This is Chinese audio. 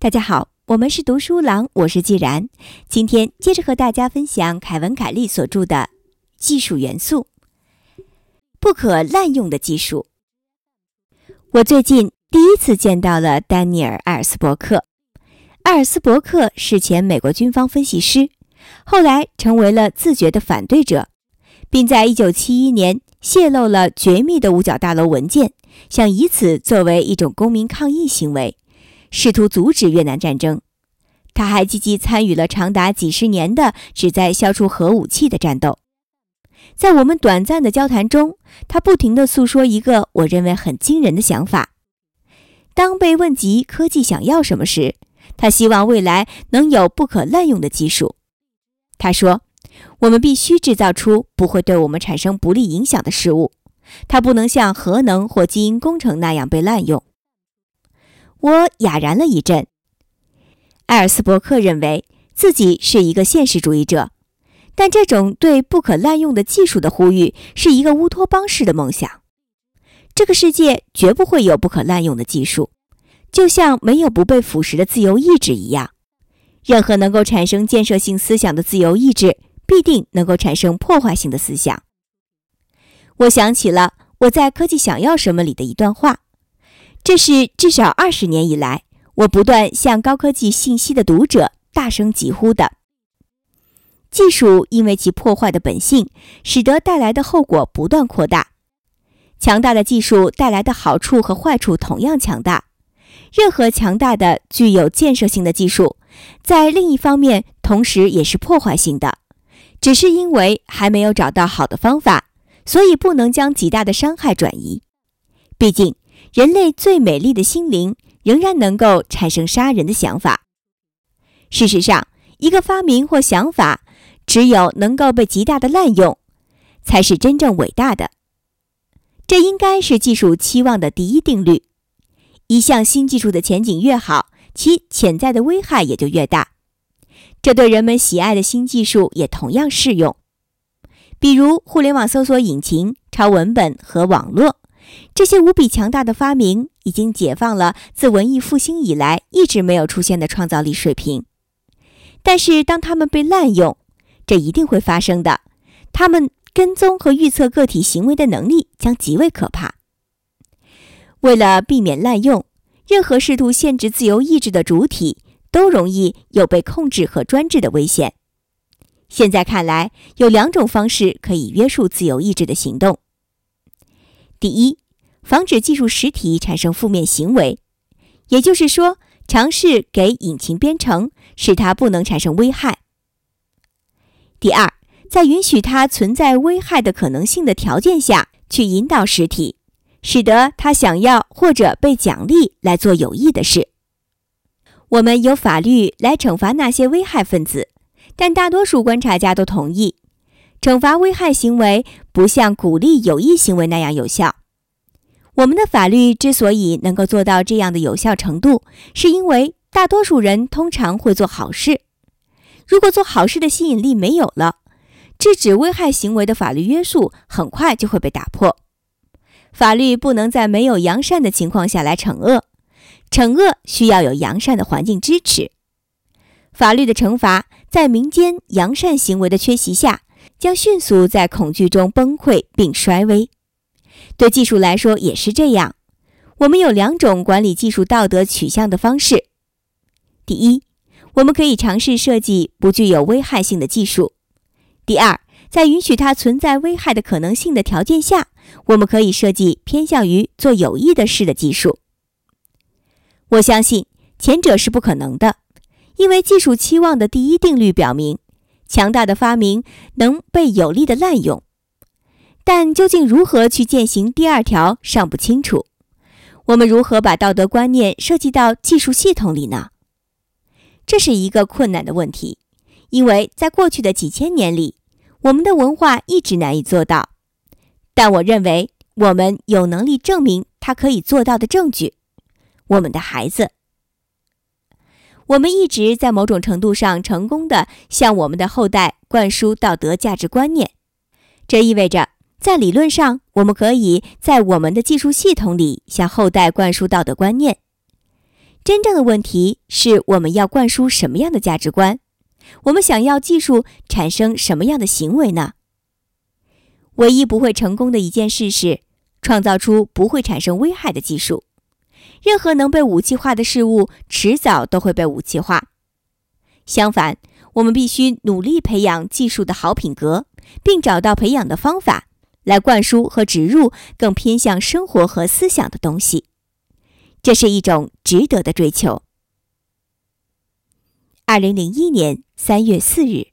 大家好，我们是读书郎，我是既然。今天接着和大家分享凯文·凯利所著的《技术元素：不可滥用的技术》。我最近第一次见到了丹尼尔·艾尔斯伯克。艾尔斯伯克是前美国军方分析师，后来成为了自觉的反对者，并在1971年泄露了绝密的五角大楼文件，想以此作为一种公民抗议行为。试图阻止越南战争，他还积极参与了长达几十年的旨在消除核武器的战斗。在我们短暂的交谈中，他不停地诉说一个我认为很惊人的想法：当被问及科技想要什么时，他希望未来能有不可滥用的技术。他说：“我们必须制造出不会对我们产生不利影响的事物，它不能像核能或基因工程那样被滥用。”我哑然了一阵。艾尔斯伯克认为自己是一个现实主义者，但这种对不可滥用的技术的呼吁是一个乌托邦式的梦想。这个世界绝不会有不可滥用的技术，就像没有不被腐蚀的自由意志一样。任何能够产生建设性思想的自由意志，必定能够产生破坏性的思想。我想起了我在《科技想要什么》里的一段话。这是至少二十年以来，我不断向高科技信息的读者大声疾呼的。技术因为其破坏的本性，使得带来的后果不断扩大。强大的技术带来的好处和坏处同样强大。任何强大的、具有建设性的技术，在另一方面同时也是破坏性的，只是因为还没有找到好的方法，所以不能将极大的伤害转移。毕竟。人类最美丽的心灵仍然能够产生杀人的想法。事实上，一个发明或想法，只有能够被极大的滥用，才是真正伟大的。这应该是技术期望的第一定律：一项新技术的前景越好，其潜在的危害也就越大。这对人们喜爱的新技术也同样适用，比如互联网搜索引擎、超文本和网络。这些无比强大的发明已经解放了自文艺复兴以来一直没有出现的创造力水平，但是当它们被滥用，这一定会发生的。他们跟踪和预测个体行为的能力将极为可怕。为了避免滥用，任何试图限制自由意志的主体都容易有被控制和专制的危险。现在看来，有两种方式可以约束自由意志的行动。第一，防止技术实体产生负面行为，也就是说，尝试给引擎编程，使它不能产生危害。第二，在允许它存在危害的可能性的条件下去引导实体，使得它想要或者被奖励来做有益的事。我们有法律来惩罚那些危害分子，但大多数观察家都同意。惩罚危害行为不像鼓励有益行为那样有效。我们的法律之所以能够做到这样的有效程度，是因为大多数人通常会做好事。如果做好事的吸引力没有了，制止危害行为的法律约束很快就会被打破。法律不能在没有扬善的情况下来惩恶，惩恶需要有扬善的环境支持。法律的惩罚在民间扬善行为的缺席下。将迅速在恐惧中崩溃并衰微。对技术来说也是这样。我们有两种管理技术道德取向的方式：第一，我们可以尝试设计不具有危害性的技术；第二，在允许它存在危害的可能性的条件下，我们可以设计偏向于做有益的事的技术。我相信前者是不可能的，因为技术期望的第一定律表明。强大的发明能被有力的滥用，但究竟如何去践行第二条尚不清楚。我们如何把道德观念设计到技术系统里呢？这是一个困难的问题，因为在过去的几千年里，我们的文化一直难以做到。但我认为我们有能力证明它可以做到的证据：我们的孩子。我们一直在某种程度上成功的向我们的后代灌输道德价值观念，这意味着在理论上，我们可以在我们的技术系统里向后代灌输道德观念。真正的问题是我们要灌输什么样的价值观？我们想要技术产生什么样的行为呢？唯一不会成功的一件事是创造出不会产生危害的技术。任何能被武器化的事物，迟早都会被武器化。相反，我们必须努力培养技术的好品格，并找到培养的方法，来灌输和植入更偏向生活和思想的东西。这是一种值得的追求。二零零一年三月四日。